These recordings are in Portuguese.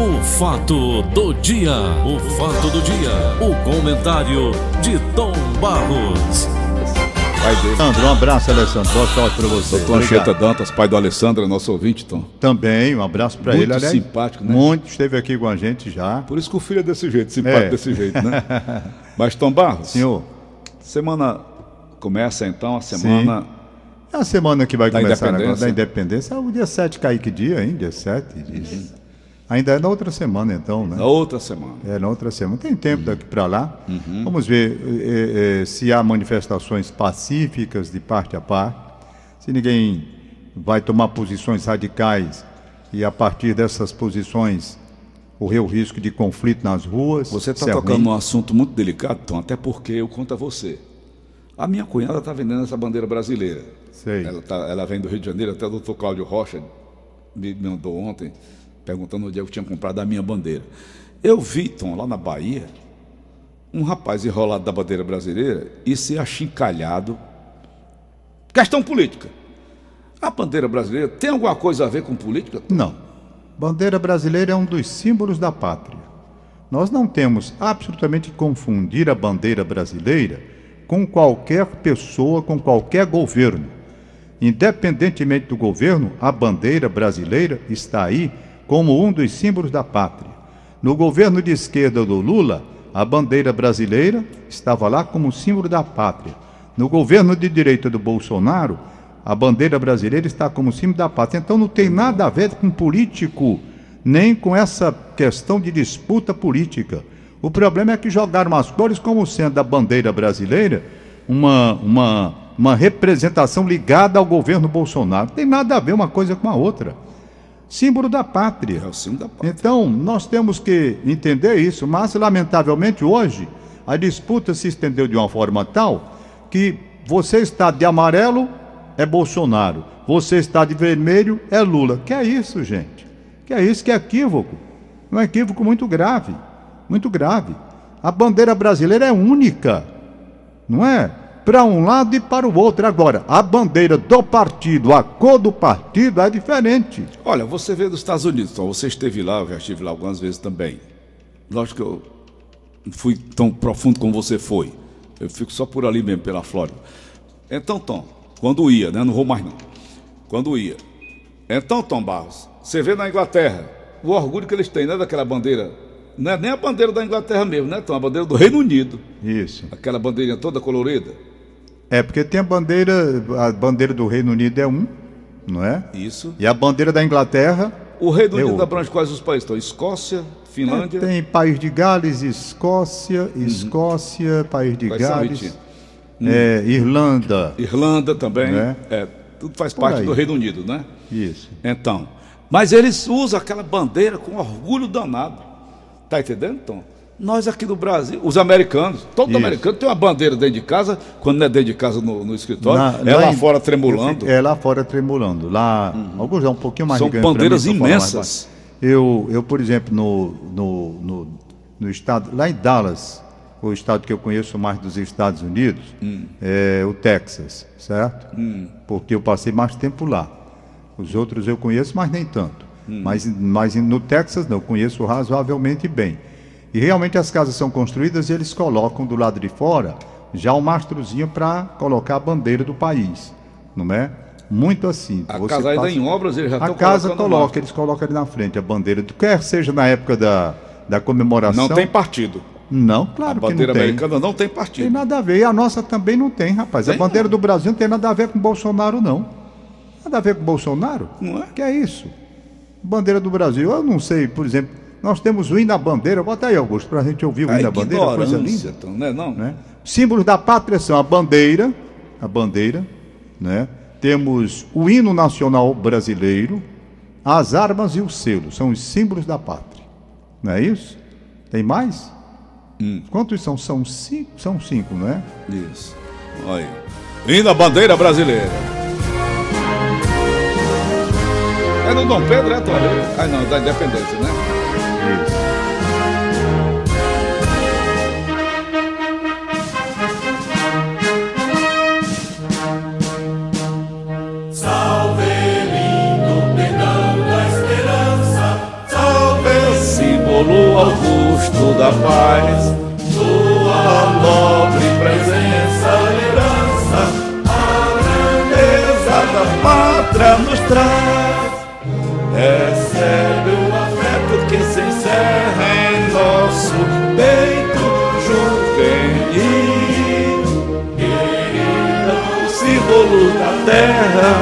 O fato do dia, o fato do dia, o comentário de Tom Barros. Pai dele. Alessandro, um abraço, Alessandro. Boa sorte pra você. Doutor. Anchieta Dantas, pai do Alessandro, nosso ouvinte, Tom. Também, um abraço pra Muito ele. Aliás, simpático, né? Muito, esteve aqui com a gente já. Por isso que o filho é desse jeito, simpático É. desse jeito, né? Mas, Tom Barros, Senhor, semana começa então a semana. é a semana que vai Da começar agora da independência. É o dia 7 cai que dia, hein? Dia 7. diz. Ainda é na outra semana, então, né? Na outra semana. É na outra semana. Tem tempo daqui para lá. Uhum. Vamos ver eh, eh, se há manifestações pacíficas de parte a parte, se ninguém vai tomar posições radicais e a partir dessas posições correr o risco de conflito nas ruas. Você está é tocando ruim. num assunto muito delicado, Tom, até porque eu conto a você. A minha cunhada está vendendo essa bandeira brasileira. Sei. Ela, tá- ela vem do Rio de Janeiro, até o doutor Cláudio Rocha me mandou ontem, perguntando onde eu tinha comprado a minha bandeira. Eu vi, Tom, lá na Bahia, um rapaz enrolado da bandeira brasileira e ser achincalhado. Questão política. A bandeira brasileira tem alguma coisa a ver com política? Não. Bandeira brasileira é um dos símbolos da pátria. Nós não temos absolutamente que confundir a bandeira brasileira com qualquer pessoa, com qualquer governo. Independentemente do governo, a bandeira brasileira está aí como um dos símbolos da pátria. No governo de esquerda do Lula, a bandeira brasileira estava lá como símbolo da pátria. No governo de direita do Bolsonaro, a bandeira brasileira está como símbolo da pátria. Então não tem nada a ver com político, nem com essa questão de disputa política. O problema é que jogaram as cores como sendo da bandeira brasileira uma, uma, uma representação ligada ao governo Bolsonaro. Não tem nada a ver uma coisa com a outra. Símbolo da pátria. É o símbolo da pátria. Então, nós temos que entender isso, mas lamentavelmente hoje a disputa se estendeu de uma forma tal que você está de amarelo é Bolsonaro, você está de vermelho é Lula. Que é isso, gente? Que é isso que é equívoco. É um equívoco muito grave, muito grave. A bandeira brasileira é única, não é? Para um lado e para o outro. Agora, a bandeira do partido, a cor do partido é diferente. Olha, você veio dos Estados Unidos, Tom. Você esteve lá, eu já estive lá algumas vezes também. Lógico que eu não fui tão profundo como você foi. Eu fico só por ali mesmo, pela Flórida. Então, Tom, quando ia, né? Não vou mais não. Quando ia. Então, Tom Barros, você vê na Inglaterra o orgulho que eles têm, né? Daquela bandeira. Não é nem a bandeira da Inglaterra mesmo, né, Tom? A bandeira do Reino Unido. Isso. Aquela bandeirinha toda colorida. É, porque tem a bandeira, a bandeira do Reino Unido é um, não é? Isso. E a bandeira da Inglaterra O Reino É Unido outro. abrange quais os países? Então, Escócia, é, Finlândia. tem País de Gales, Escócia, Escócia, País de Gales, é, Irlanda, Irlanda também. Né? É, tudo faz Por parte aí. do Reino Unido, né? isso. Então. Mas eles usam aquela bandeira com orgulho danado. Tá entendendo, Tom? Nós aqui no Brasil, os americanos, todo Isso. americano tem uma bandeira dentro de casa, quando não é dentro de casa no, no escritório, Na- é lá em- fora tremulando. É lá fora tremulando. Lá, alguns é um pouquinho mais São mim, bandeiras mais imensas. Eu, eu, por exemplo, no, no, no, no estado, lá em Dallas, o estado que eu conheço mais dos Estados Unidos, Hum. é o Texas, certo? Porque eu passei mais tempo lá. Os outros eu conheço, mas nem tanto. Hum. Mas, mas no Texas não, eu conheço razoavelmente bem. E realmente as casas são construídas e eles colocam do lado de fora já um mastrozinho para colocar a bandeira do país, não é? Muito assim. A casa ainda passa- em obras, eles já A casa coloca, eles colocam ali na frente a bandeira, do- quer seja na época da, da comemoração. Não tem partido. Não, A claro que bandeira não tem. americana não tem Tem partido. nada a ver. E a nossa também não tem, rapaz. Tem a bandeira não. do Brasil não tem nada a ver com Bolsonaro, não. Nada a ver com Bolsonaro? Não é? Que é isso? Bandeira do Brasil. Eu não sei, por exemplo, nós temos o hino da bandeira. Bota aí, Augusto, pra gente ouvir o A hino da bandeira. Coisa linda. Tom, né? Não? Né? Símbolos da pátria são a bandeira, a bandeira, né? Temos o hino nacional brasileiro, as armas e o selo, são os símbolos da pátria. Não é isso? Tem mais? Quantos são? São cinco, são cinco, não é? Isso. Olha aí. Hino da bandeira brasileira. É do Dom Pedro, é, Tom? Ah, não, da Independência, né? Da paz. Tua nobre presença, herança, a grandeza da pátria nos traz. Recebe o afeto que se encerra em nosso peito juvenil. Querida, o símbolo da terra,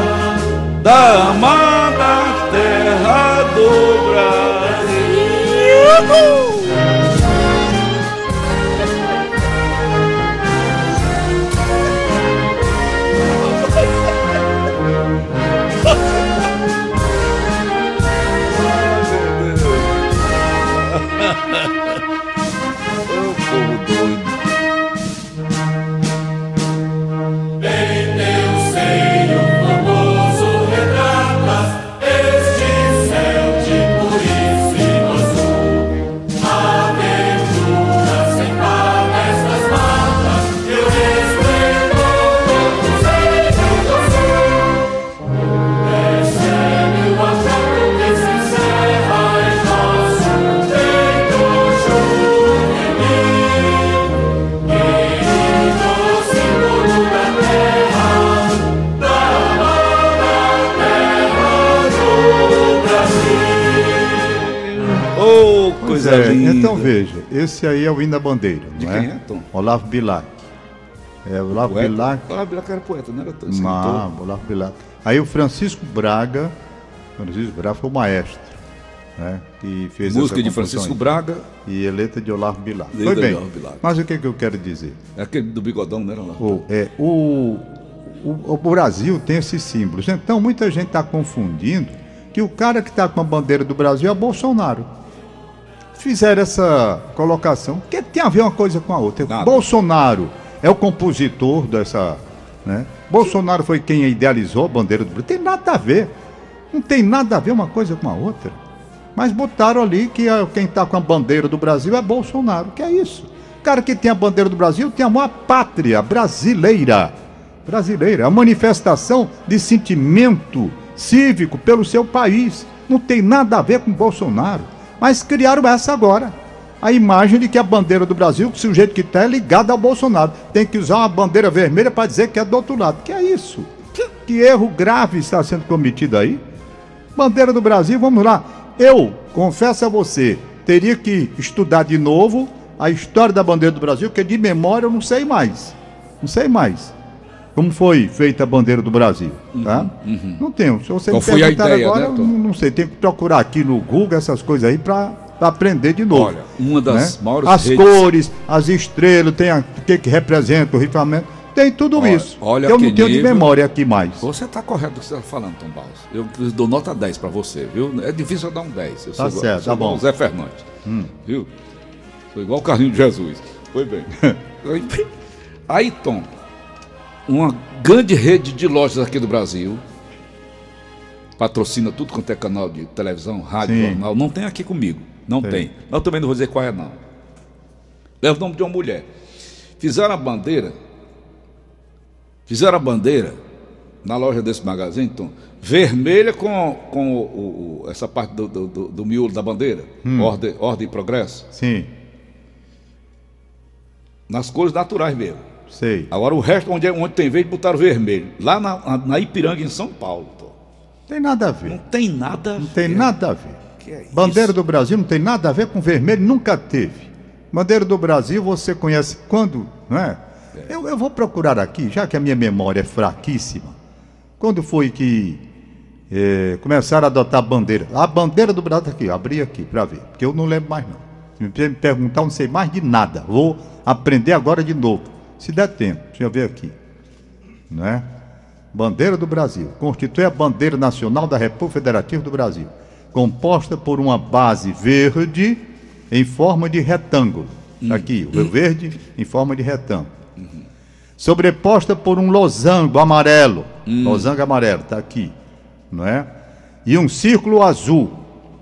da amada terra do Brasil. Ô esse aí é o hino da bandeira, De quem é? é, Tom? Olavo Bilac. É, Olavo Poeta? Bilac. Olavo Bilac era poeta, não era tão Não, Olavo Bilac. Aí o Francisco Braga, Francisco Braga foi o maestro, né? Que fez Música de Francisco Braga. E letra de Olavo Bilac. Letra Foi de bem. Olavo Bilac. Mas o que, que eu quero dizer? é aquele do bigodão, não era lá? O, é, o, o, o Brasil tem esses símbolos. Então, muita gente está confundindo que o cara que está com a bandeira do Brasil é Bolsonaro. Fizeram essa colocação. O que tem a ver uma coisa com a outra? Nada. Bolsonaro é o compositor dessa. Né? Bolsonaro foi quem idealizou a bandeira do Brasil. Tem nada a ver. Não tem nada a ver uma coisa com a outra. Mas botaram ali que quem está com a bandeira do Brasil é Bolsonaro. Que é isso? O cara que tem a bandeira do Brasil tem amor à pátria brasileira. Brasileira. É a manifestação de sentimento cívico pelo seu país. Não tem nada a ver com Bolsonaro. Mas criaram essa agora. A imagem de que a bandeira do Brasil, que o sujeito que está é ligado ao Bolsonaro. Tem que usar uma bandeira vermelha para dizer que é do outro lado. Que é isso? Que erro grave está sendo cometido aí? Bandeira do Brasil, vamos lá. Eu, confesso a você, teria que estudar de novo a história da bandeira do Brasil, porque de memória eu não sei mais. Não sei mais. Como foi feita a bandeira do Brasil, tá? Não tenho. Se você Qual foi a ideia, agora, né, não, não sei. Tem que procurar aqui no Google essas coisas aí para aprender de novo. Olha, uma das né? maiores As redes- cores, as estrelas, tem o que, que representa o rifamento. Tem tudo Olha, isso. olha eu não tenho de nível. memória aqui mais. Você está correto do que você está falando, Tom Barros. Eu dou nota 10 para você, viu? É difícil eu dar um 10. Eu Tá sou certo, sou tá bom. Zé Fernandes. Viu? Sou igual o Carlinho de Jesus. Foi bem. Aí, Tom, uma grande rede de lojas aqui do Brasil patrocina tudo quanto é canal de televisão, rádio, Sim. jornal. Não tem aqui comigo. Não Sei. tem. Eu também não vou dizer qual é, não. É o nome de uma mulher. Fizeram a bandeira. Fizeram a bandeira na loja desse magazine, Tom, vermelha com, com o- o- essa parte do, do, do- do miolo da bandeira, ordem, ordem e progresso, Sim, nas cores naturais mesmo. Sei. Agora o resto, onde, é- onde tem verde, botaram vermelho. Lá na, na- Ipiranga, em São Paulo, Tom. Tem nada a ver. Não tem nada. a Não tem ver. nada a ver. É Bandeira do Brasil não tem nada a ver com vermelho, nunca teve. Bandeira do Brasil você conhece quando, não é? Eu, eu vou procurar aqui, já que a minha memória é fraquíssima. Quando foi que eh, começaram a adotar a bandeira? A bandeira do Brasil tá aqui, abri aqui para ver, porque eu não lembro mais não. Se me perguntar, eu não sei mais de nada. Vou aprender agora de novo, se der tempo. Deixa eu ver aqui, não é? Bandeira do Brasil. Constitui a bandeira nacional da República Federativa do Brasil, composta por uma base verde em forma de retângulo. Tá Aqui, o verde em forma de retângulo. Sobreposta por um losango amarelo. Losango amarelo, está aqui. Não é? E um círculo azul,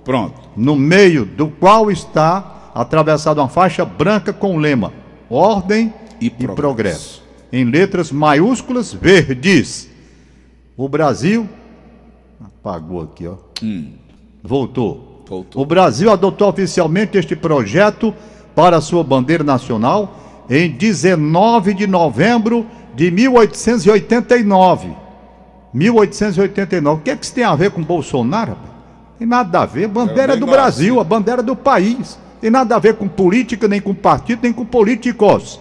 Pronto. no meio do qual está atravessada uma faixa branca com o lema Ordem E e, Progresso. progresso. Em letras maiúsculas verdes. O Brasil. Apagou aqui, ó. Voltou. Voltou. O Brasil adotou oficialmente este projeto para sua bandeira nacional em 19 de novembro de 1889. 1889. O que, é que isso tem a ver com Bolsonaro? Tem nada a ver. Bandeira do Brasil, a bandeira do país. Tem nada a ver com política, nem com partido, nem com políticos.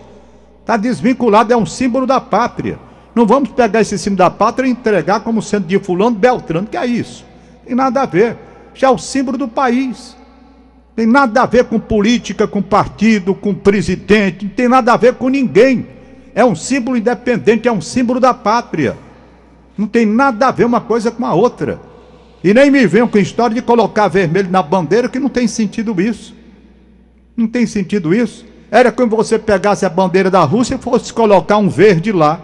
Está desvinculado, é um símbolo da pátria. Não vamos pegar esse símbolo da pátria e entregar como sendo de fulano Beltrano, que é isso. Tem nada a ver. Já é o símbolo do país. Tem nada a ver com política, com partido, com presidente, não tem nada a ver com ninguém. É um símbolo independente, é um símbolo da pátria. Não tem nada a ver uma coisa com a outra. E nem me venham com a história de colocar vermelho na bandeira, que não tem sentido isso. Não tem sentido isso. Era como você pegasse a bandeira da Rússia e fosse colocar um verde lá.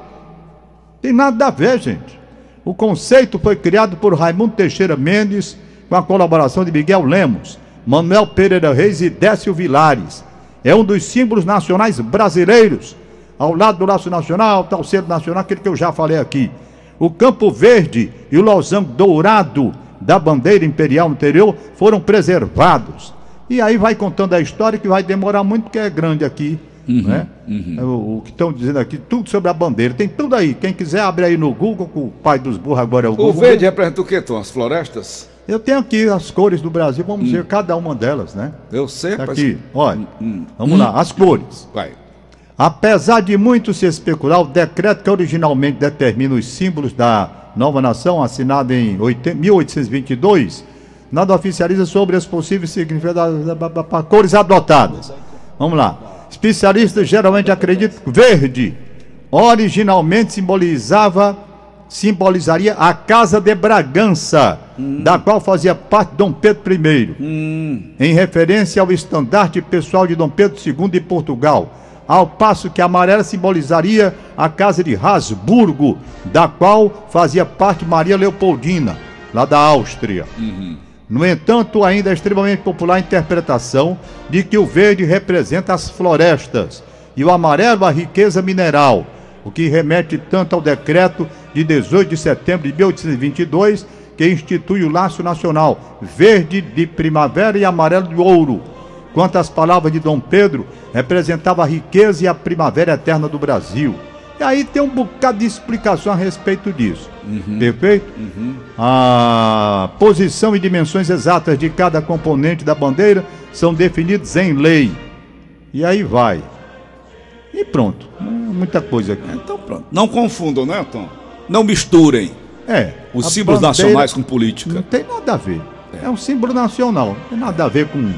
Tem nada a ver, gente. O conceito foi criado por Raimundo Teixeira Mendes, com a colaboração de Miguel Lemos. Manuel Pereira Reis e Décio Vilares. É um dos símbolos nacionais brasileiros. Ao lado do laço nacional, está centro nacional, aquele que eu já falei aqui. O campo verde e o losango dourado da bandeira imperial anterior foram preservados. E aí vai contando a história que vai demorar muito, porque é grande aqui. Uhum, né? Uhum. É o, o, que estão dizendo aqui, tudo sobre a bandeira. Tem tudo aí. Quem quiser, abre aí no Google, que o pai dos burros agora é o, o Google. O verde representa o que, Tom? As florestas? Eu tenho aqui as cores do Brasil, vamos hum. ver cada uma delas, né? Eu sei, tá Aqui, olha, hum, hum. vamos lá, as cores. Vai. Apesar de muito se especular, o decreto que originalmente determina os símbolos da nova nação, assinado em 1822, nada oficializa sobre as possíveis significados das cores adotadas. Vamos lá. Especialistas geralmente acreditam que verde originalmente simbolizava simbolizaria a Casa de Bragança, hum. da qual fazia parte Dom Pedro I, hum. em referência ao estandarte pessoal de Dom Pedro II de Portugal, ao passo que a amarela simbolizaria a Casa de Habsburgo, da qual fazia parte Maria Leopoldina, lá da Áustria. Uhum. No entanto, ainda é extremamente popular a interpretação de que o verde representa as florestas e o amarelo a riqueza mineral o que remete tanto ao decreto de 18 de setembro de 1822, que institui o laço nacional verde de primavera e amarelo de ouro, quanto às palavras de Dom Pedro, representava a riqueza e a primavera eterna do Brasil. E aí tem um bocado de explicação a respeito disso. Uhum. Perfeito? Uhum. A posição e dimensões exatas de cada componente da bandeira são definidos em lei. E aí vai. E pronto. Muita coisa aqui. Então pronto. Não confundam, né, Tom? Não misturem. É. Os símbolos nacionais com política. Não tem nada a ver. É. é um símbolo nacional. Não tem nada a ver com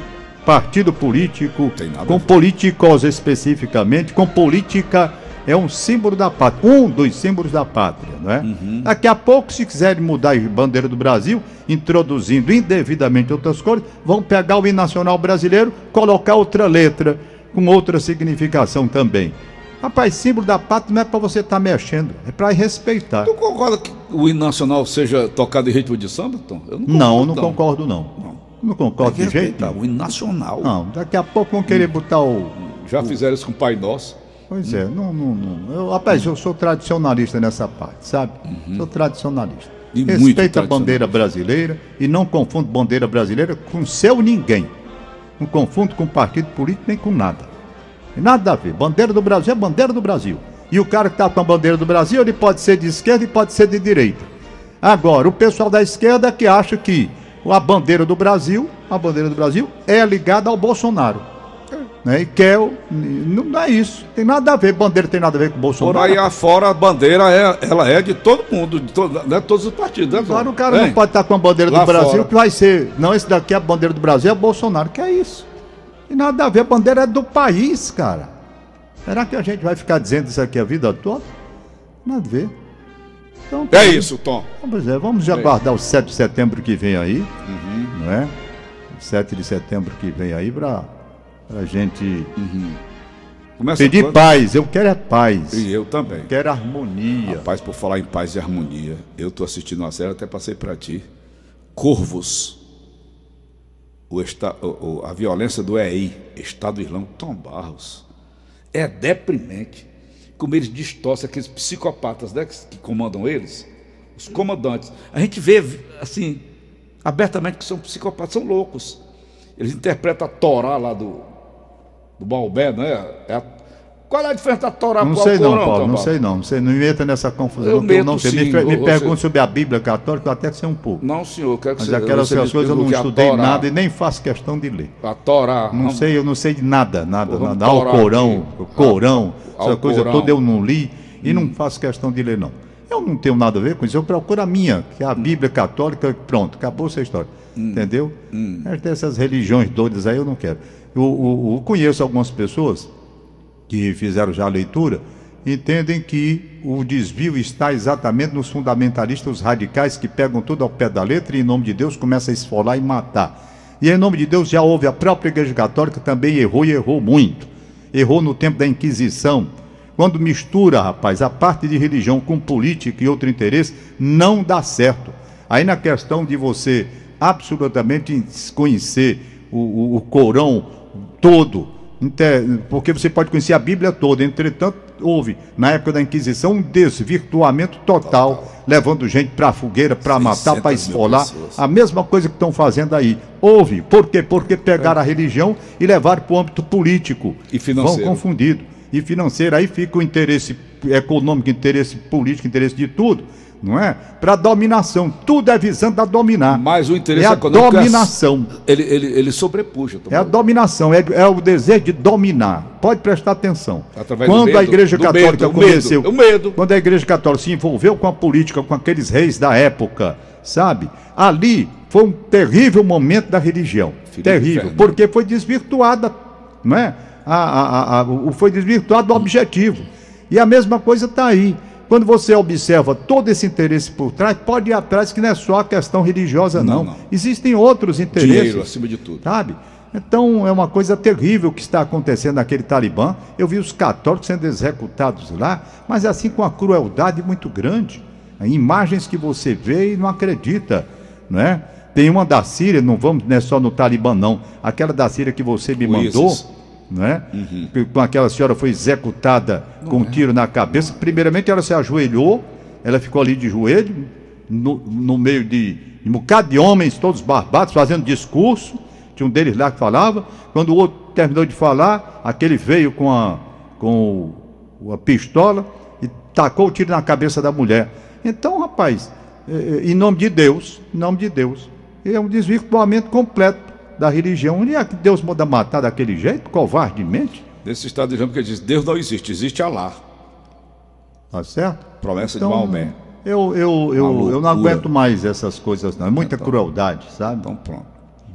partido político, com políticos especificamente, com política é um símbolo da pátria, um dos símbolos da pátria, não é? Uhum. Daqui a pouco, se quiserem mudar a bandeira do Brasil, introduzindo indevidamente outras cores, vão pegar o hino nacional brasileiro, colocar outra letra, com outra significação também. Rapaz, símbolo da pátria não é para você estar tá mexendo, é para respeitar. Tu concorda que o hino nacional seja tocado em ritmo de samba, Tom? Eu não, não, concordo, não. Não, não concordo de jeito. O hino nacional. Não, daqui a pouco vão querer botar o. Já o... fizeram isso com o Pai Nosso. Pois é, não, não, não. Eu, rapaz, eu sou tradicionalista nessa parte, sabe? Uhum. Sou tradicionalista. E Respeita a bandeira brasileira e não confundo bandeira brasileira com seu ninguém. Não confundo com partido político nem com nada. Nada a ver. Bandeira do Brasil é bandeira do Brasil. E o cara que está com a bandeira do Brasil, ele pode ser de esquerda e pode ser de direita. Agora, o pessoal da esquerda que acha que a bandeira do Brasil, a bandeira do Brasil é ligada ao Bolsonaro. Né? E quer. Não é isso. Tem nada a ver. Bandeira tem nada a ver com o Bolsonaro. Por aí afora, a bandeira é, ela é de todo mundo, de todo, né? todos os partidos. Né, claro, o cara não pode estar com a bandeira Lá do Brasil, fora. que vai ser. Não, esse daqui é a bandeira do Brasil, é Bolsonaro. Que é isso? Tem nada a ver. A bandeira é do país, cara. Será que a gente vai ficar dizendo isso aqui a vida toda? Nada a ver. Então, é isso, Tom. Pois é, vamos já é. aguardar o 7 de setembro que vem aí. Uhum. Não é? O 7 de setembro que vem aí para a gente uhum. pedir quando? paz. Eu quero é paz. E eu também. Eu quero harmonia. Paz por falar em paz e harmonia. Eu estou assistindo uma série, até passei para ti. Corvos. O esta, o, a violência do EI, Estado Islâmico, Tom Barros. É deprimente como eles distorcem aqueles psicopatas né, que comandam eles, os comandantes. A gente vê, assim, abertamente que são psicopatas, são loucos. Eles interpretam a Torá lá do, do Maomé, não é? a, qual é a diferença da Torá Não para o sei não, Paulo, não sei não. Você não entra nessa confusão. Eu que eu meto não sei. sim, me me pergunte sobre a Bíblia católica, até sei um pouco. Não, senhor, quero que Mas você aquelas você coisas eu não que é estudei Torá. nada e nem faço questão de ler. A Torá. Não vamos- sei, eu não sei de nada, nada, nada. Ao Corão, aqui. Corão, Ao essa coisa Corão. Hum. toda eu não li e não faço questão de ler, não. Eu não tenho nada a ver com isso, eu procuro a minha, que é a Bíblia católica, pronto, acabou essa história. Hum. Entendeu? Mas dessas religiões doidas aí eu não quero. Eu, eu- eu conheço algumas pessoas que fizeram já a leitura, entendem que o desvio está exatamente nos fundamentalistas radicais que pegam tudo ao pé da letra e, em nome de Deus, começam a esfolar e matar. E, em nome de Deus, já houve a própria Igreja Católica também errou e errou muito. Errou no tempo da Inquisição. Quando mistura, rapaz, a parte de religião com política e outro interesse, não dá certo. Aí, na questão de você absolutamente desconhecer o, o, o Corão todo, porque você pode conhecer a Bíblia toda. Entretanto, houve, na época da Inquisição, um desvirtuamento total, levando gente para a fogueira, para matar, 600 para esfolar. A mesma coisa que estão fazendo aí. Houve. Por quê? Porque pegaram a religião e levaram para o âmbito político. E financeiro. Vão confundido. E financeiro. Aí fica o interesse econômico, interesse político, interesse de tudo. Não é? Para dominação. Tudo é visando a dominar. Mas o interesse é a é- dominação. Ele, ele, ele sobrepuja. É a dominação, é, é o desejo de dominar. Pode prestar atenção. Através do quando medo, a Igreja Católica medo, conheceu, medo, medo. quando a Igreja Católica se envolveu com a política, com aqueles reis da época, sabe? Ali foi um terrível momento da religião, Filho terrível, porque foi desvirtuada, não é? A, a, a- o- foi desvirtuado o objetivo. E a mesma coisa está aí. Quando você observa todo esse interesse por trás, pode ir atrás que não é só a questão religiosa, Não, não. não. Existem outros interesses Dinheiro acima de tudo. sabe? Então é uma coisa terrível que está acontecendo naquele Talibã. Eu vi os católicos sendo executados lá, mas assim com uma crueldade muito grande. Imagens que você vê e não acredita, não é? Tem uma da Síria, não vamos, não é só no Talibã não, aquela da Síria que você me O mandou, Não é? Que- Com aquela senhora foi executada com um tiro na cabeça. Primeiramente ela se ajoelhou, ela ficou ali de joelho, no, no meio de um bocado de homens, todos barbados, fazendo discurso. Tinha um deles lá que falava. Quando o outro terminou de falar, aquele veio com a, com a pistola e tacou o tiro na cabeça da mulher. Então, rapaz, eh, eh, em nome de Deus, em nome de Deus, é um desvirtuamento completo da religião. Onde é que Deus manda matar daquele jeito, covardemente? Nesse Estado Islâmico ele diz: Deus não existe, existe Alá. Tá certo? Promessa de Maomé. Eu, eu, eu, eu não aguento mais essas coisas, não. É muita crueldade, sabe? Então pronto.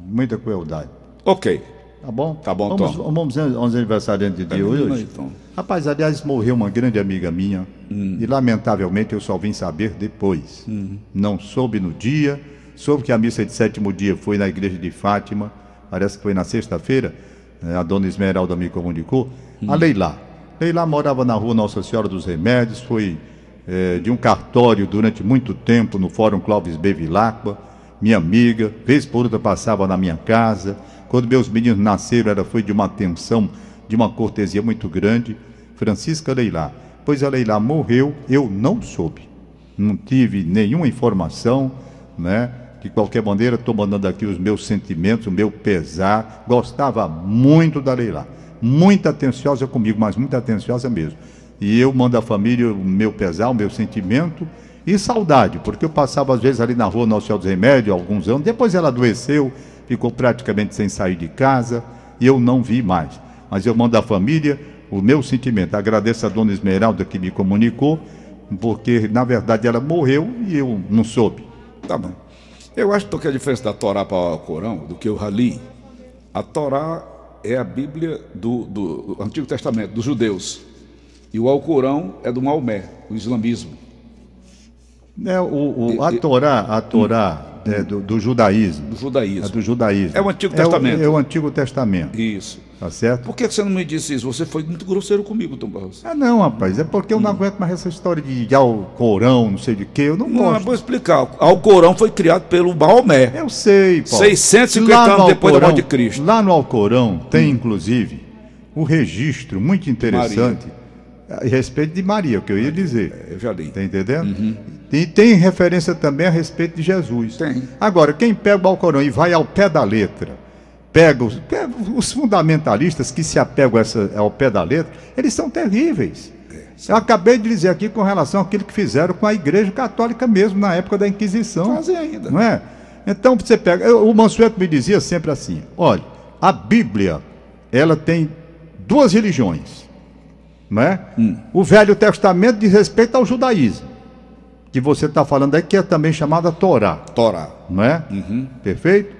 Muita crueldade. Ok. Tá bom? Tá bom, vamos, Tom. Vamos aos aniversariantes de Termina hoje. Tom. Rapaz, aliás, morreu uma grande amiga minha Hum. e lamentavelmente eu só vim saber depois. Não soube no dia, soube que a missa de sétimo dia foi na igreja de Fátima, parece que foi na sexta-feira, eh, a dona Esmeralda me comunicou. A Hum. Leilá. Leilá morava na rua Nossa Senhora dos Remédios, foi eh, de um cartório durante muito tempo no Fórum Clóvis B. Vilacqua, minha amiga, vez por outra passava na minha casa. Quando meus meninos nasceram, ela foi de uma atenção, de uma cortesia muito grande. Francisca Leilá. Pois a Leilá morreu, eu não soube. Não tive nenhuma informação, né? De qualquer maneira, estou mandando aqui os meus sentimentos, o meu pesar. Gostava muito da Leilá. Muito atenciosa comigo, mas muito atenciosa mesmo. E eu mando à família o meu pesar, o meu sentimento e saudade, porque eu passava às vezes ali na rua Nosso Senhor dos Remédios, alguns anos. Depois ela adoeceu, ficou praticamente sem sair de casa e eu não vi mais. Mas eu mando à família o meu sentimento. Agradeço a dona Esmeralda que me comunicou, porque na verdade ela morreu e eu não soube. Tá bom. Eu acho que a diferença da Torá para o Corão, do que eu já li, a Torá é a Bíblia do, do Antigo Testamento, dos judeus. E o Alcorão é do Maomé, o islamismo. É, o, o- a Torá, a Torá é, do, do judaísmo. do É judaísmo. do judaísmo. É o Antigo É Testamento. É o, Antigo Testamento, Isso. Tá certo? Por que você não me disse isso? Você foi muito grosseiro comigo, Tom Barros. Ah, não, rapaz, é porque eu não aguento mais essa história de, de Alcorão, não sei de quê, eu não Não, gosto. vou explicar. Alcorão foi criado pelo Maomé. Eu sei, Paulo. 650 Lá no anos depois da morte de Cristo. Lá no Alcorão tem, inclusive, o registro muito interessante a respeito de Maria, o que eu ia dizer. Eu já li. Tá entendendo? E tem referência também a respeito de Jesus. Tem. Agora, quem pega o Alcorão e vai ao pé da letra, pega os, os fundamentalistas que se apegam essa- ao pé da letra, eles são terríveis. Eu acabei de dizer aqui com relação àquilo que fizeram com a Igreja Católica mesmo na época da Inquisição. Fazem ainda. Não é? Então você pega. eu- O Mansueto me dizia sempre assim: olha, a Bíblia, ela tem duas religiões. Não é? O Velho Testamento diz respeito ao judaísmo, que você está falando aí, que é também chamada Torá Torá. não é? Perfeito?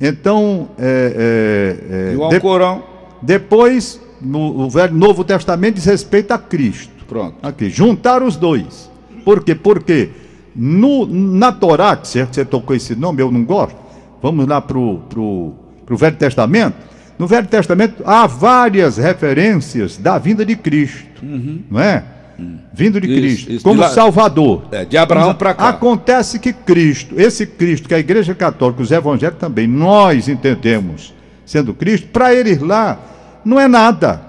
Então, é, é, é, E o de- Alcorão. depois, no o Velho Novo Testamento diz respeito a Cristo. Pronto. Aqui, juntar os dois. Por quê? Porque no, na Torá, que você, você tocou esse nome, eu não gosto. Vamos lá para o pro, pro Velho Testamento. No Velho Testamento há várias referências da vinda de Cristo. Não é? Vindo de Cristo, isso. como De lá- Salvador. É, de Abraão para cá. Acontece que Cristo, esse Cristo que a Igreja Católica, os evangélicos também, nós entendemos sendo Cristo, para eles lá não é nada.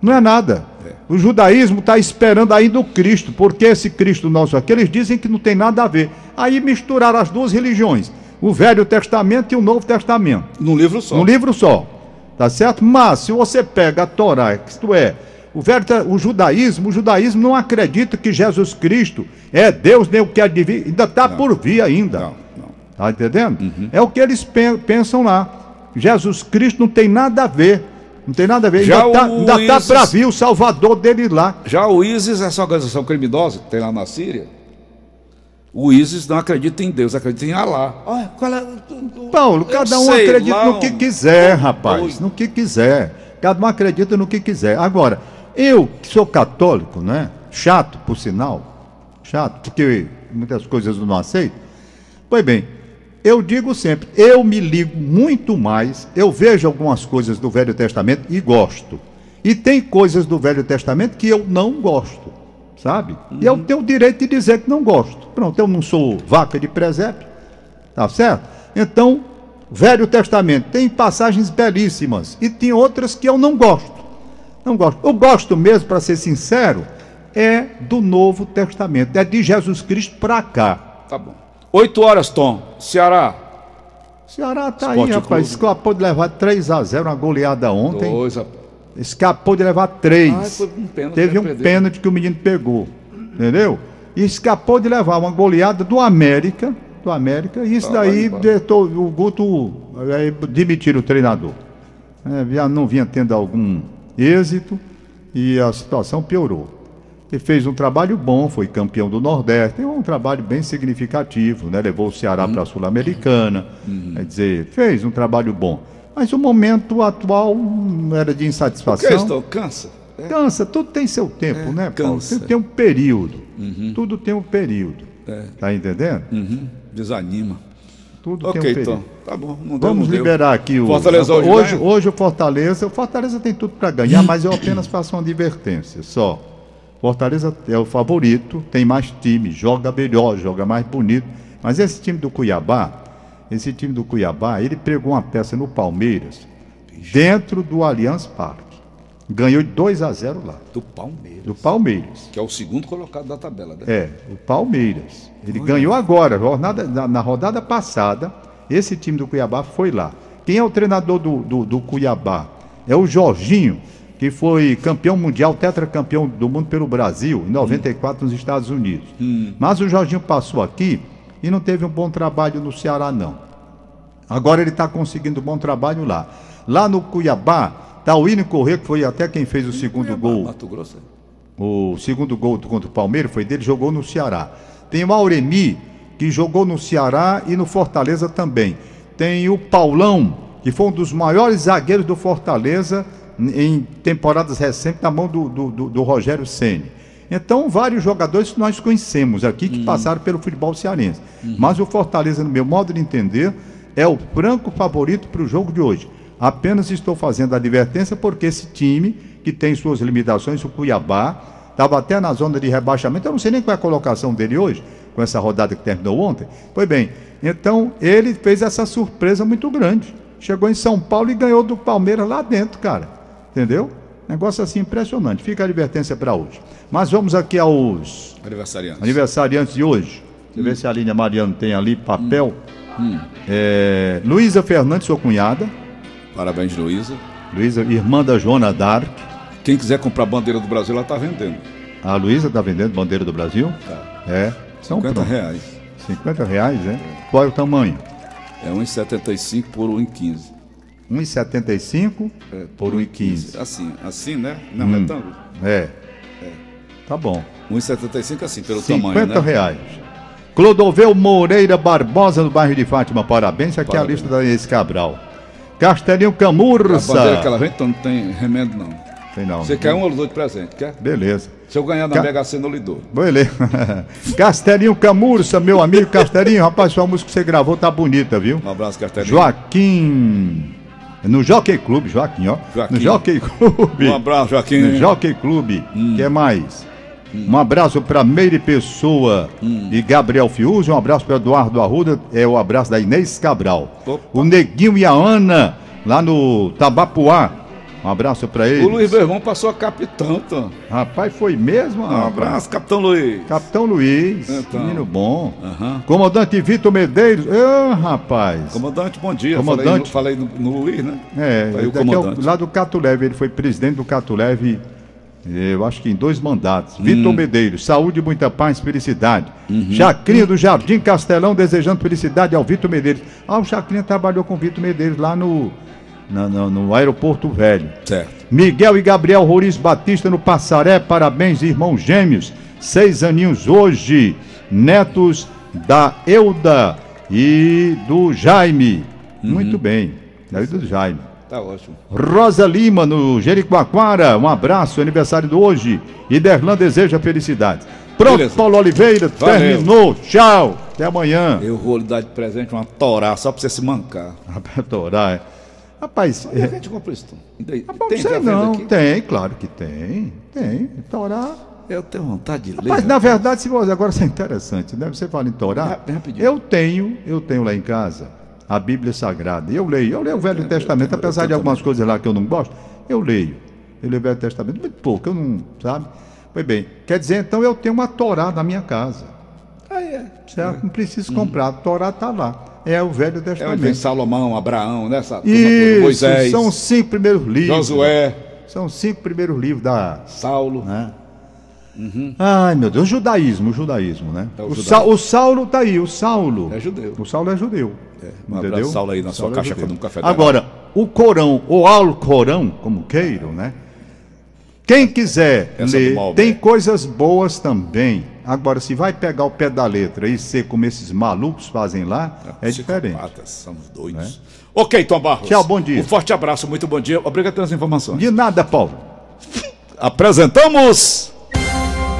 Não é nada. O judaísmo está esperando ainda o Cristo, porque esse Cristo nosso aqui, eles dizem que não tem nada a ver. Aí misturaram as duas religiões, o Velho Testamento e o Novo Testamento Num livro só. num livro só. Tá certo? Mas se você pega a Torá, isto é, o, o judaísmo, o judaísmo não acredita que Jesus Cristo é Deus, nem o que vir, ainda está por vir ainda. Não, não. Tá entendendo? É o que eles pen- pensam lá. Jesus Cristo não tem nada a ver. Não tem nada a ver. Já ainda tá, o ainda tá ISIS- para vir o Salvador dele lá. Já o ISIS, essa organização criminosa que tem lá na Síria, o ISIS não acredita em Deus, acredita em Alá. Olha, é. Paulo, Eu cada um sei acredita lá no que quiser, rapaz. doido. No que quiser. Cada um acredita no que quiser. Agora, eu que sou católico, né? Chato, por sinal. Chato, porque muitas coisas eu não aceito. Pois bem, eu digo sempre, eu me ligo muito mais, eu vejo algumas coisas do Velho Testamento e gosto. E tem coisas do Velho Testamento que eu não gosto, sabe? E eu tenho o direito de dizer que não gosto. Pronto, eu não sou vaca de presépio, Tá certo? Então, Velho Testamento tem passagens belíssimas e tem outras que eu não gosto. Não gosto. Eu gosto mesmo, para ser sincero, é do Novo Testamento, é de Jesus Cristo para cá. Tá bom. Oito horas, Tom. Ceará. Ceará tá Esporte aí, rapaz. Clube. Escapou de levar 3 a 0 uma goleada ontem. Dois, rapaz. Escapou de levar 3. Ai, foi um pênalti, Teve já um perdeu. pênalti que o menino pegou. Entendeu? E escapou de levar uma goleada do América. Do América. E isso Ah, vai daí detou, o Guto aí, demitiram o treinador. É, já não vinha tendo algum êxito e a situação piorou. Ele fez um trabalho bom, foi campeão do Nordeste, tem um trabalho bem significativo, né? Levou o Ceará Uhum. para a Sul-Americana, quer dizer, fez um trabalho bom. Mas o momento atual hum, era de é insatisfação. Tom? Cansa. É. Cansa, tudo tem seu tempo, né, Paulo? cansa. Tudo tem um período. Tudo tem um período. Tá entendendo? Uhum. Desanima. Tudo tem um período. Tom. Tá bom. Não deu, Vamos não deu. liberar aqui o. Fortaleza hoje hoje, ganha? hoje o Fortaleza. O Fortaleza tem tudo para ganhar, mas eu apenas faço uma advertência só. Fortaleza é o favorito, tem mais time, joga melhor, joga mais bonito. Mas esse time do Cuiabá, esse time do Cuiabá, ele pregou uma peça no Palmeiras, dentro do Allianz Parque. Ganhou de 2 a 0 lá, Do Palmeiras. do Palmeiras. Que é o segundo colocado da tabela, né? É, o Palmeiras. Ele ganhou agora, jornada, na, na rodada passada, esse time do Cuiabá foi lá. Quem é o treinador do, do, do Cuiabá? É o Jorginho, que foi campeão mundial, tetracampeão do mundo pelo Brasil, em 94 nos Estados Unidos. Mas o Jorginho passou aqui e não teve um bom trabalho no Ceará, não. Agora ele está conseguindo um bom trabalho lá. Lá no Cuiabá, está o William Corrêa, que foi até quem fez o segundo gol Mato Grosso. o segundo gol contra o Palmeiras foi dele, jogou no Ceará. Tem o Auremi, que jogou no Ceará e no Fortaleza também. Tem o Paulão, que foi um dos maiores zagueiros do Fortaleza em temporadas recentes, na mão do, do, do- do Rogério Ceni. Então, vários jogadores que nós conhecemos aqui que passaram pelo futebol cearense. Mas o Fortaleza, no meu modo de entender, é o franco favorito para o jogo de hoje. Apenas estou fazendo a advertência porque esse time, que tem suas limitações, o Cuiabá, estava até na zona de rebaixamento. Eu não sei nem qual é a colocação dele hoje, com essa rodada que terminou ontem. Pois bem, então ele fez essa surpresa muito grande. Chegou em São Paulo e ganhou do Palmeiras lá dentro, cara. Entendeu? Negócio assim impressionante. Fica a advertência para hoje. Mas vamos aqui aos Aniversariante. aniversariantes de hoje. Deixa eu ver se a Aline Mariano tem ali papel. É, Luísa Fernandes, sua cunhada. Parabéns, Luísa. Luísa, irmã da Joana Dark. Quem quiser comprar bandeira do Brasil, ela está vendendo. A Luísa tá vendendo bandeira do Brasil? Tá. É. São 50 pronto. reais. 50 reais, é? Qual é o tamanho? É 1,75 por 1,15. 1,75 É, por 1,15. Assim, assim, né? Não, Hum. retângulo. É. Tá bom. 1,75 assim, pelo 50 tamanho, né? reais. Clodoveu Moreira Barbosa, no bairro de Fátima. Parabéns. Aqui é a Parabéns. lista da Inês Cabral. Castelinho A bandeira Camurça. que ela vende, então não tem remendo, não. Tem não. Você quer um ou dois de presente, quer? Beleza. Se eu ganhar na Ca- Mega Sena, eu lhe dou. Beleza. Castelinho Camurça, meu amigo Castelinho. Rapaz, sua música que você gravou tá bonita, viu? Um abraço, Castelinho. Joaquim. No Jockey Clube, Joaquim, ó. Joaquim. No Jockey Clube. Um abraço, Joaquim. No Jockey Clube. que mais? Um abraço para Meire Pessoa e Gabriel Fiuza. Um abraço para Eduardo Arruda. É o abraço da Inês Cabral. Opa. O Neguinho e a Ana, lá no Tabapuá. Um abraço para eles. O Luiz Bermão passou a capitão, então. Rapaz, foi mesmo? Um abraço, Capitão Luiz. Capitão Luiz, Então. menino bom. Aham. Comandante Vitor Medeiros. Ô, rapaz. Comandante, bom dia. Comandante. Falei, no, falei no, no Luiz, né? É, Tá o daqui é o- comandante. lá do Catuleve, ele foi presidente do Catuleve, eh, eu acho que em dois mandatos. Hum. Vitor Medeiros, saúde, muita paz, felicidade. Uhum. Chacrinha do Jardim Castelão, desejando felicidade ao Vitor Medeiros. Ah, o Chacrinha trabalhou com o Vitor Medeiros lá no, na- na- no aeroporto velho. Certo. Miguel e Gabriel Roriz Batista no Passaré, parabéns, irmãos gêmeos. Seis aninhos hoje, netos da Euda e do Jaime. Uhum. Muito bem, da Euda e do Jaime. Tá ótimo. Rosa Lima, no Jericoacoara, um abraço, aniversário do hoje. E Derlan deseja felicidades. Pronto, Beleza. Paulo Oliveira, Valeu. terminou. Tchau, até amanhã. Eu vou lhe dar de presente uma torá só pra você se mancar. Rapaz, Torá, Rapaz, Onde é é, a gente compra isso? Daí? rapaz, Tem venda não. aqui? Tem, claro que tem. Tem. Torá. Eu tenho vontade de ler. Mas na verdade, se você agora isso é interessante, né? Você fala em Torá. Rapidinho. Eu tenho, eu tenho lá em casa a Bíblia Sagrada. Eu leio, eu leio o Velho Testamento, eu apesar de algumas coisas lá que eu não gosto, eu leio. Eu leio o Velho Testamento, muito pouco, eu não, sabe? Pois bem, quer dizer, então eu tenho uma Torá na minha casa. Ah, é. Certo? Não preciso comprar, a Torá está lá. É o Velho É onde vem Testamento. Salomão, Abraão, né? Essa Isso, Moisés, são os cinco primeiros livros. Josué, São os cinco primeiros livros da, Saulo. né? Ai, meu Deus, o judaísmo, o judaísmo, né? É o o. Sa- o Saulo tá aí, o Saulo. É judeu. O Saulo é judeu. um abraço, entendeu? Saulo, aí na O sua Saulo é caixa com um café Agora, o Corão, ou Alcorão, como queiram, né? Quem quiser Essa do ler, Maomé. tem coisas boas também. Agora, se vai pegar o pé da letra e ser como esses malucos fazem lá, é diferente. Psicopatas, Somos doidos. Ok, Tom Barros. Tchau, bom dia. Um forte abraço, muito bom dia. Obrigado pelas informações. De nada, Paulo. Apresentamos.